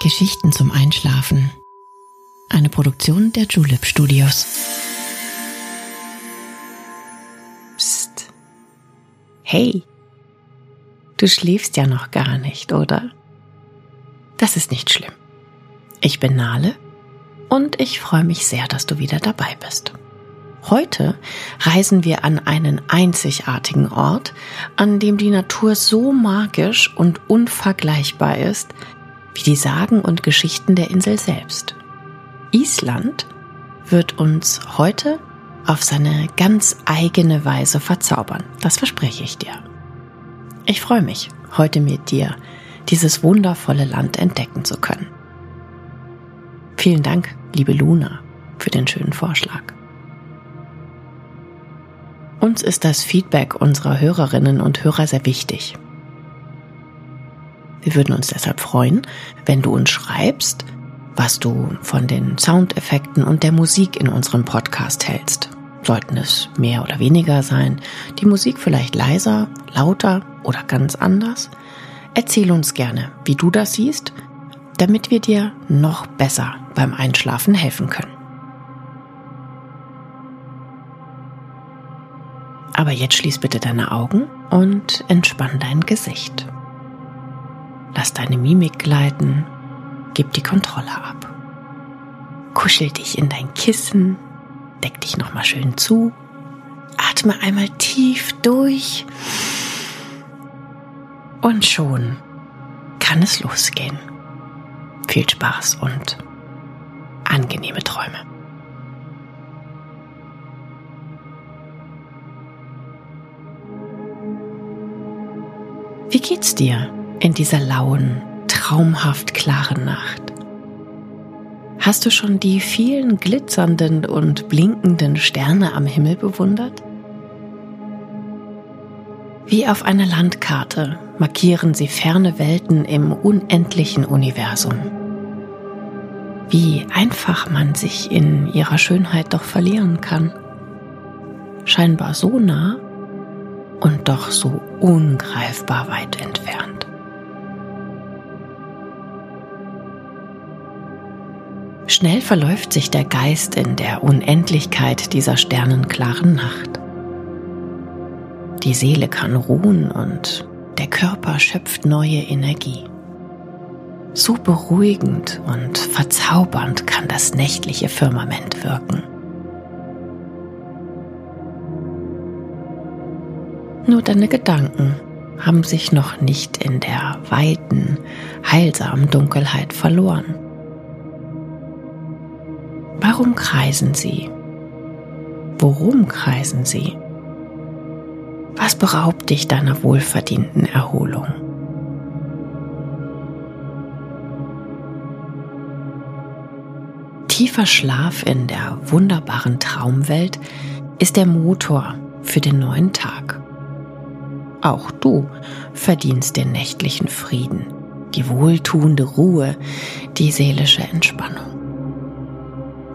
Geschichten zum Einschlafen. Eine Produktion der Julep Studios. Psst. Hey, du schläfst ja noch gar nicht, oder? Das ist nicht schlimm. Ich bin Nale und ich freue mich sehr, dass du wieder dabei bist. Heute reisen wir an einen einzigartigen Ort, an dem die Natur so magisch und unvergleichbar ist, wie die Sagen und Geschichten der Insel selbst. Island wird uns heute auf seine ganz eigene Weise verzaubern. Das verspreche ich dir. Ich freue mich, heute mit dir dieses wundervolle Land entdecken zu können. Vielen Dank, liebe Luna, für den schönen Vorschlag. Uns ist das Feedback unserer Hörerinnen und Hörer sehr wichtig. Wir würden uns deshalb freuen, wenn du uns schreibst, was du von den Soundeffekten und der Musik in unserem Podcast hältst. Sollten es mehr oder weniger sein, die Musik vielleicht leiser, lauter oder ganz anders? Erzähl uns gerne, wie du das siehst, damit wir dir noch besser beim Einschlafen helfen können. Aber jetzt schließ bitte deine Augen und entspann dein Gesicht. Lass deine Mimik gleiten, gib die Kontrolle ab. Kuschel dich in dein Kissen, deck dich nochmal schön zu, atme einmal tief durch und schon kann es losgehen. Viel Spaß und angenehme Träume. Wie geht's dir in dieser lauen, traumhaft klaren Nacht? Hast du schon die vielen glitzernden und blinkenden Sterne am Himmel bewundert? Wie auf einer Landkarte markieren sie ferne Welten im unendlichen Universum. Wie einfach man sich in ihrer Schönheit doch verlieren kann. Scheinbar so nah und doch so ungreifbar weit entfernt. Schnell verläuft sich der Geist in der Unendlichkeit dieser sternenklaren Nacht. Die Seele kann ruhen und der Körper schöpft neue Energie. So beruhigend und verzaubernd kann das nächtliche Firmament wirken. Nur deine Gedanken haben sich noch nicht in der weiten, heilsamen Dunkelheit verloren. Warum kreisen sie? Worum kreisen sie? Was beraubt dich deiner wohlverdienten Erholung? Tiefer Schlaf in der wunderbaren Traumwelt ist der Motor für den neuen Tag. Auch du verdienst den nächtlichen Frieden, die wohltuende Ruhe, die seelische Entspannung.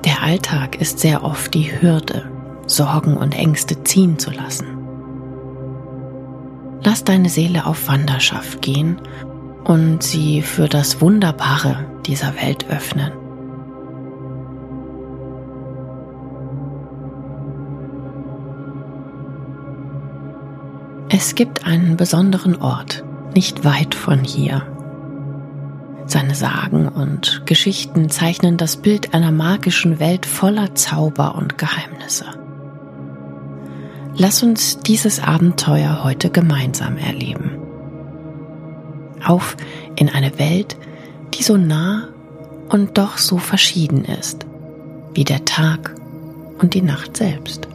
Der Alltag ist sehr oft die Hürde, Sorgen und Ängste ziehen zu lassen. Lass deine Seele auf Wanderschaft gehen und sie für das Wunderbare dieser Welt öffnen. Es gibt einen besonderen Ort, nicht weit von hier. Seine Sagen und Geschichten zeichnen das Bild einer magischen Welt voller Zauber und Geheimnisse. Lass uns dieses Abenteuer heute gemeinsam erleben. Auf in eine Welt, die so nah und doch so verschieden ist, wie der Tag und die Nacht selbst.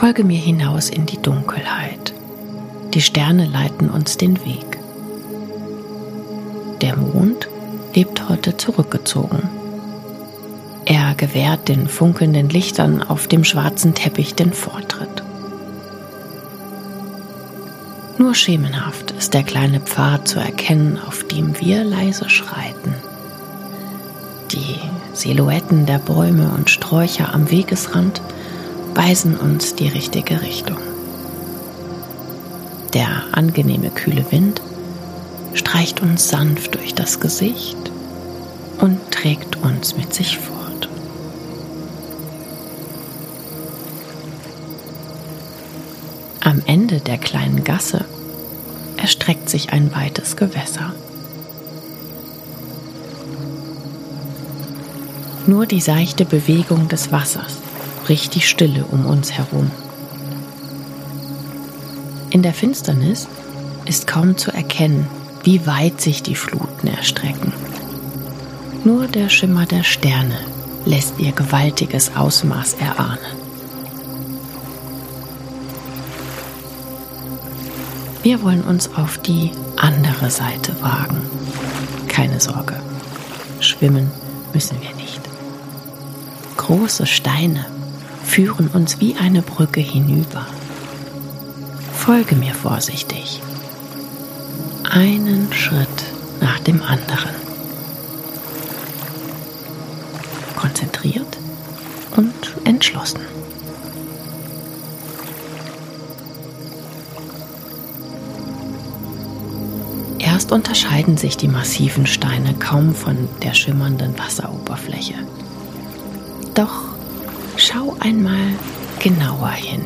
Folge mir hinaus in die Dunkelheit. Die Sterne leiten uns den Weg. Der Mond lebt heute zurückgezogen. Er gewährt den funkelnden Lichtern auf dem schwarzen Teppich den Vortritt. Nur schemenhaft ist der kleine Pfad zu erkennen, auf dem wir leise schreiten. Die Silhouetten der Bäume und Sträucher am Wegesrand weisen uns die richtige Richtung. Der angenehme kühle Wind streicht uns sanft durch das Gesicht und trägt uns mit sich fort. Am Ende der kleinen Gasse erstreckt sich ein weites Gewässer. Nur die seichte Bewegung des Wassers bricht die Stille um uns herum. In der Finsternis ist kaum zu erkennen, wie weit sich die Fluten erstrecken. Nur der Schimmer der Sterne lässt ihr gewaltiges Ausmaß erahnen. Wir wollen uns auf die andere Seite wagen. Keine Sorge, schwimmen müssen wir nicht. Große Steine führen uns wie eine Brücke hinüber. Folge mir vorsichtig. Einen Schritt nach dem anderen. Konzentriert und entschlossen. Erst unterscheiden sich die massiven Steine kaum von der schimmernden Wasseroberfläche. Doch schau einmal genauer hin.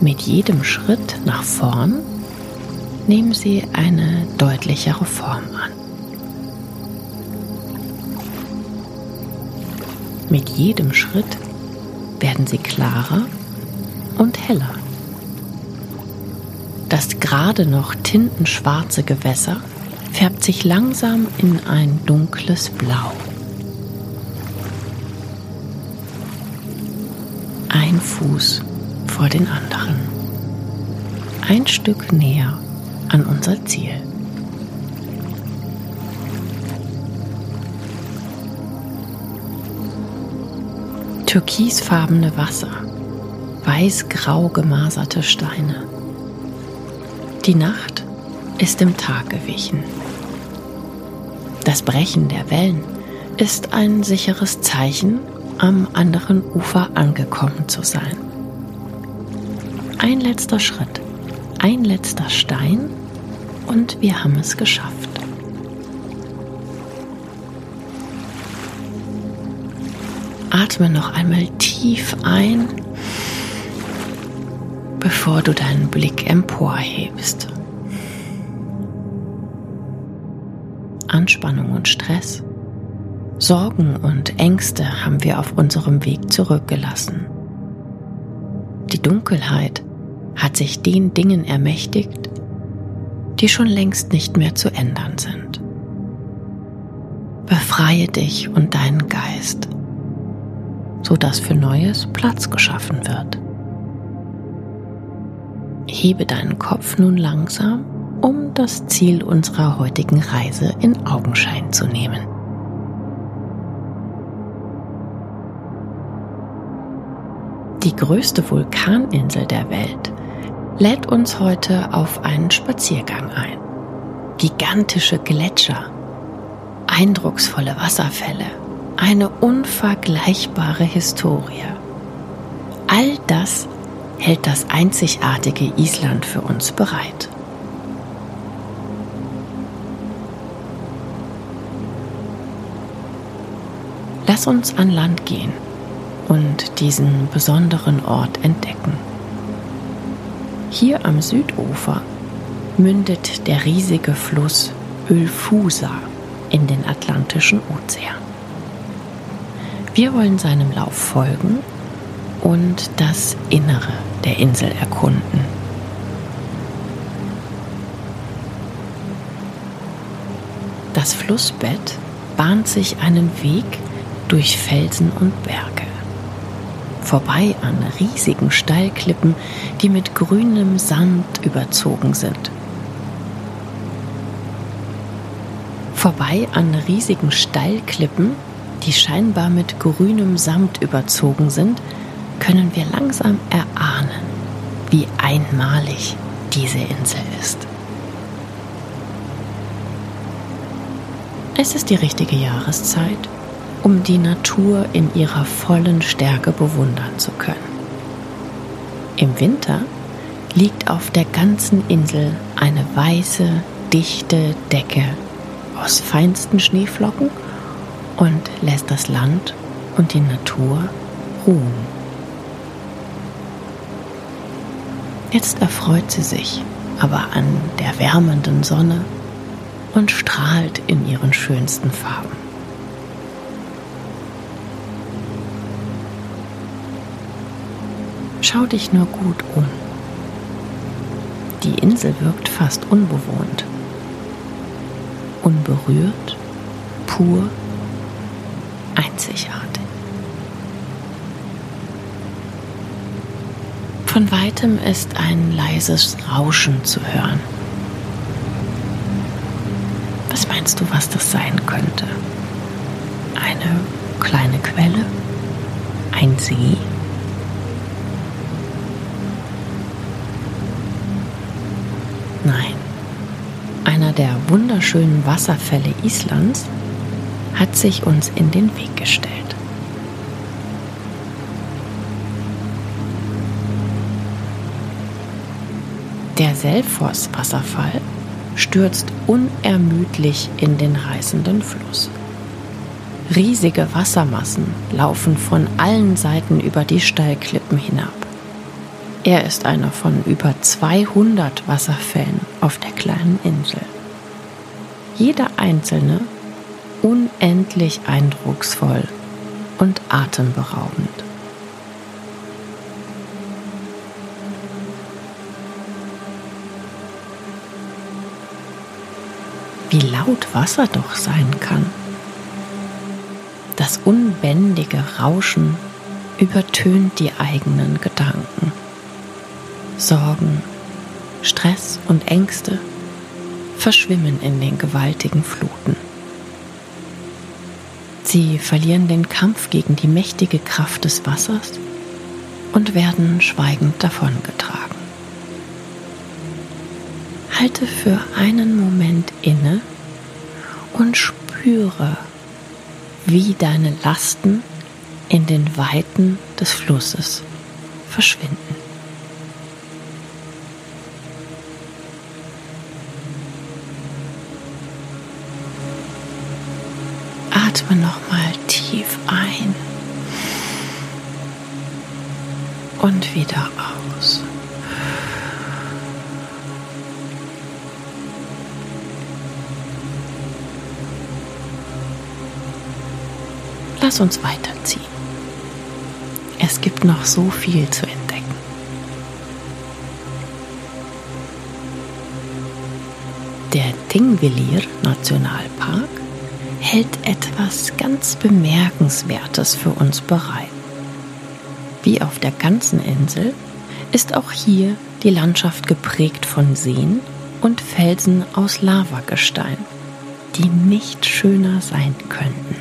Mit jedem Schritt nach vorn nehmen sie eine deutlichere Form an. Mit jedem Schritt werden sie klarer und heller. Das gerade noch tintenschwarze Gewässer färbt sich langsam in ein dunkles Blau. Fuß vor den anderen. Ein Stück näher an unser Ziel. Türkisfarbene Wasser, weiß-grau gemaserte Steine die Nacht ist dem Tag gewichen. Das Brechen der Wellen ist ein sicheres Zeichen, am anderen Ufer angekommen zu sein. Ein letzter Schritt, ein letzter Stein und wir haben es geschafft. Atme noch einmal tief ein bevor du deinen Blick emporhebst. Anspannung und Stress, Sorgen und Ängste haben wir auf unserem Weg zurückgelassen. Die Dunkelheit hat sich den Dingen ermächtigt, die schon längst nicht mehr zu ändern sind. Befreie dich und deinen Geist, sodass für Neues Platz geschaffen wird. Hebe deinen Kopf nun langsam, um das Ziel unserer heutigen Reise in Augenschein zu nehmen. Die größte Vulkaninsel der Welt lädt uns heute auf einen Spaziergang ein. Gigantische Gletscher, eindrucksvolle Wasserfälle, eine unvergleichbare Historie. All das hält das einzigartige Island für uns bereit. Lass uns an Land gehen und diesen besonderen Ort entdecken. Hier am Südufer mündet der riesige Fluss Ölfusa in den Atlantischen Ozean. Wir wollen seinem Lauf folgen und das Innere der Insel erkunden. Das Flussbett bahnt sich einen Weg durch Felsen und Berge. Vorbei an riesigen Steilklippen, die mit grünem Sand überzogen sind. Vorbei an riesigen Steilklippen, die scheinbar mit grünem Samt überzogen sind, können wir langsam erahnen, wie einmalig diese Insel ist. Es ist die richtige Jahreszeit um die Natur in ihrer vollen Stärke bewundern zu können. Im Winter liegt auf der ganzen Insel eine weiße, dichte Decke aus feinsten Schneeflocken und lässt das Land und die Natur ruhen. Jetzt erfreut sie sich aber an der wärmenden Sonne und strahlt in ihren schönsten Farben. Schau dich nur gut um. Die Insel wirkt fast unbewohnt, unberührt, pur, einzigartig. Von weitem ist ein leises Rauschen zu hören. Was meinst du, was das sein könnte? Eine kleine Quelle? Ein See? Nein, einer der wunderschönen Wasserfälle Islands hat sich uns in den Weg gestellt. Der Selfoss-Wasserfall stürzt unermüdlich in den reißenden Fluss. Riesige Wassermassen laufen von allen Seiten über die Steilklippen hinab. Er ist einer von über 200 Wasserfällen auf der kleinen Insel. Jeder einzelne unendlich eindrucksvoll und atemberaubend. wie laut Wasser doch sein kann. Das unbändige Rauschen übertönt die eigenen Gedanken. Sorgen, Stress und Ängste verschwimmen in den gewaltigen Fluten. Sie verlieren den Kampf gegen die mächtige Kraft des Wassers und werden schweigend davongetragen. Halte für einen Moment inne und spüre, wie deine Lasten in den Weiten des Flusses verschwinden. Atme nochmal tief ein und wieder aus. Lass uns weiterziehen. Es gibt noch so viel zu entdecken. Der Tingvellir Nationalpark hält etwas ganz Bemerkenswertes für uns bereit. Wie auf der ganzen Insel ist auch hier die Landschaft geprägt von Seen und Felsen aus Lavagestein, die nicht schöner sein könnten.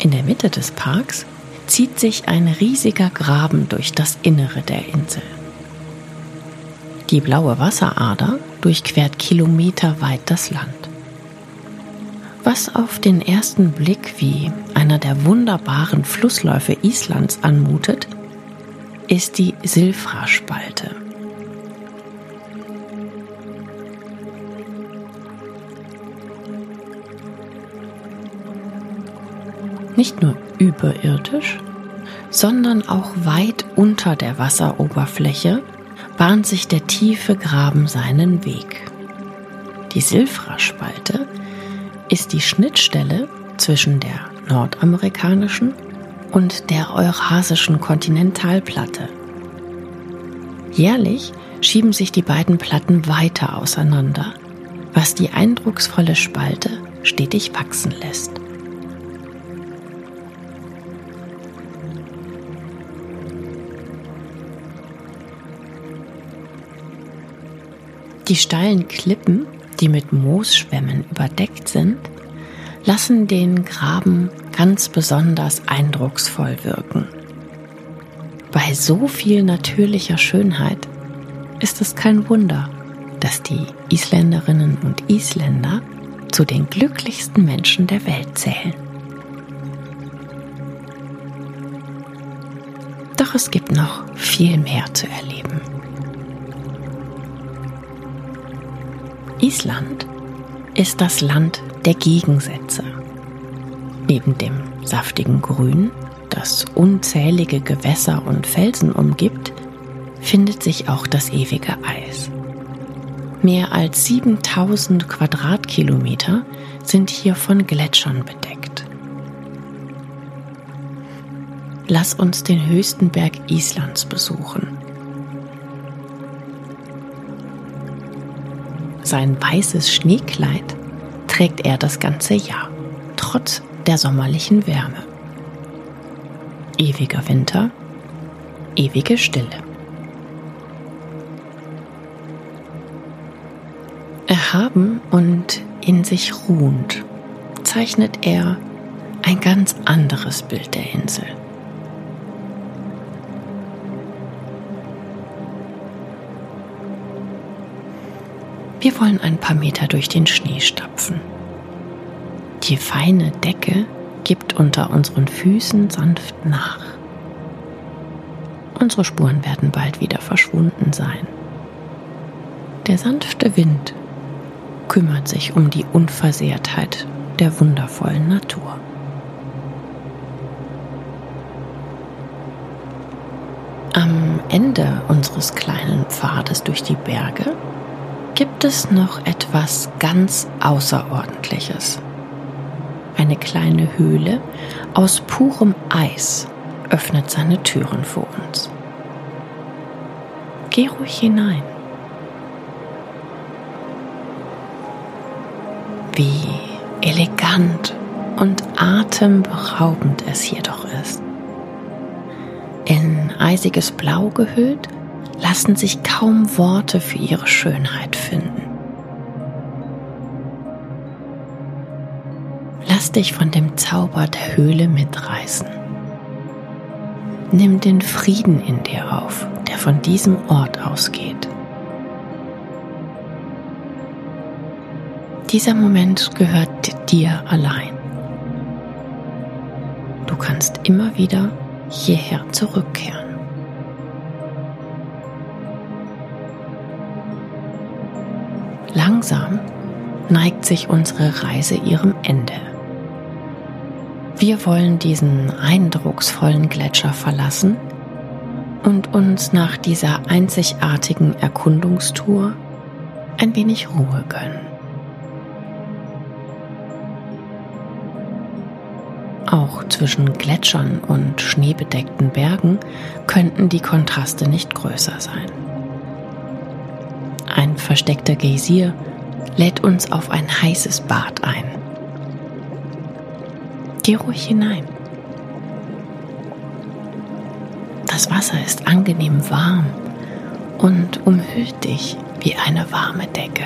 In der Mitte des Parks zieht sich ein riesiger Graben durch das Innere der Insel. Die blaue Wasserader durchquert kilometerweit das Land. Was auf den ersten Blick wie einer der wunderbaren Flussläufe Islands anmutet, ist die Silfra-Spalte. nicht nur überirdisch, sondern auch weit unter der Wasseroberfläche bahnt sich der tiefe Graben seinen Weg. Die Silfra-Spalte ist die Schnittstelle zwischen der nordamerikanischen und der eurasischen Kontinentalplatte. Jährlich schieben sich die beiden Platten weiter auseinander, was die eindrucksvolle Spalte stetig wachsen lässt. Die steilen Klippen, die mit Moosschwämmen überdeckt sind, lassen den Graben ganz besonders eindrucksvoll wirken. Bei so viel natürlicher Schönheit ist es kein Wunder, dass die Isländerinnen und Isländer zu den glücklichsten Menschen der Welt zählen. Doch es gibt noch viel mehr zu erleben. Island ist das Land der Gegensätze. Neben dem saftigen Grün, das unzählige Gewässer und Felsen umgibt, findet sich auch das ewige Eis. Mehr als 7000 Quadratkilometer sind hier von Gletschern bedeckt. Lass uns den höchsten Berg Islands besuchen. Sein weißes Schneekleid trägt er das ganze Jahr, trotz der sommerlichen Wärme. Ewiger Winter, ewige Stille. Erhaben und in sich ruhend zeichnet er ein ganz anderes Bild der Insel. Wir wollen ein paar Meter durch den Schnee stapfen. Die feine Decke gibt unter unseren Füßen sanft nach. Unsere Spuren werden bald wieder verschwunden sein. Der sanfte Wind kümmert sich um die Unversehrtheit der wundervollen Natur. Am Ende unseres kleinen Pfades durch die Berge gibt es noch etwas ganz Außerordentliches. Eine kleine Höhle aus purem Eis öffnet seine Türen für uns. Geh ruhig hinein. wie elegant und atemberaubend es hier doch ist. In eisiges Blau gehüllt, lassen sich kaum Worte für ihre Schönheit Lass dich von dem Zauber der Höhle mitreißen. Nimm den Frieden in dir auf, der von diesem Ort ausgeht. Dieser Moment gehört dir allein. Du kannst immer wieder hierher zurückkehren. Langsam neigt sich unsere Reise ihrem Ende. Wir wollen diesen eindrucksvollen Gletscher verlassen und uns nach dieser einzigartigen Erkundungstour ein wenig Ruhe gönnen. Auch zwischen Gletschern und schneebedeckten Bergen könnten die Kontraste nicht größer sein. Ein versteckter Geysir lädt uns auf ein heißes Bad ein. Geh ruhig hinein. Das Wasser ist angenehm warm und umhüllt dich wie eine warme Decke.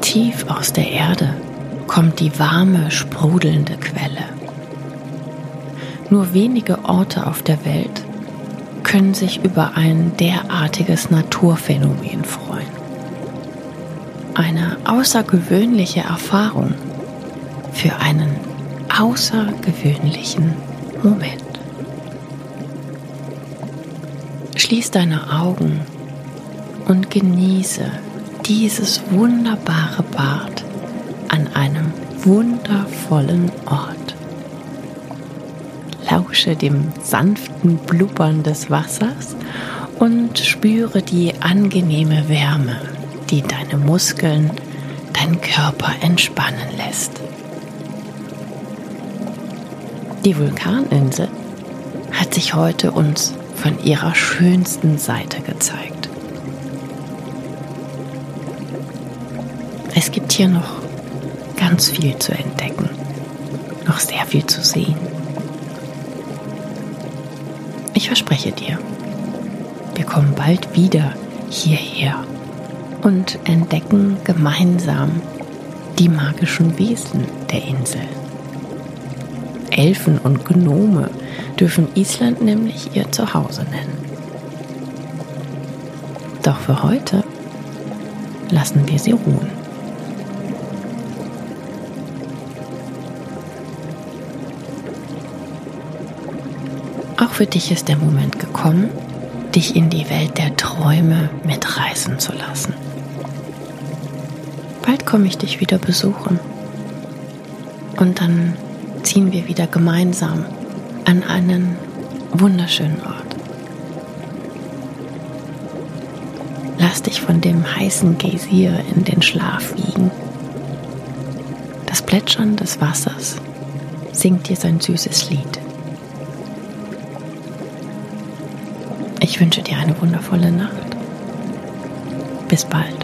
Tief aus der Erde kommt die warme, sprudelnde Quelle. Nur wenige Orte auf der Welt können sich über ein derartiges Naturphänomen freuen. Eine außergewöhnliche Erfahrung für einen außergewöhnlichen Moment. Schließ deine Augen und genieße dieses wunderbare Bad an einem wundervollen Ort. Lausche dem sanften Blubbern des Wassers und spüre die angenehme Wärme, die deine Muskeln, deinen Körper entspannen lässt. Die Vulkaninsel hat sich heute uns von ihrer schönsten Seite gezeigt. Es gibt hier noch ganz viel zu entdecken, noch sehr viel zu sehen. Ich verspreche dir, wir kommen bald wieder hierher und entdecken gemeinsam die magischen Wesen der Insel. Elfen und Gnome dürfen Island nämlich ihr Zuhause nennen. Doch für heute lassen wir sie ruhen. Auch für dich ist der Moment gekommen, dich in die Welt der Träume mitreißen zu lassen. Bald komme ich dich wieder besuchen. Und dann ziehen wir wieder gemeinsam an einen wunderschönen Ort. Lass dich von dem heißen Geysir in den Schlaf wiegen. Das Plätschern des Wassers singt dir sein süßes Lied. Ich wünsche dir eine wundervolle Nacht. Bis bald.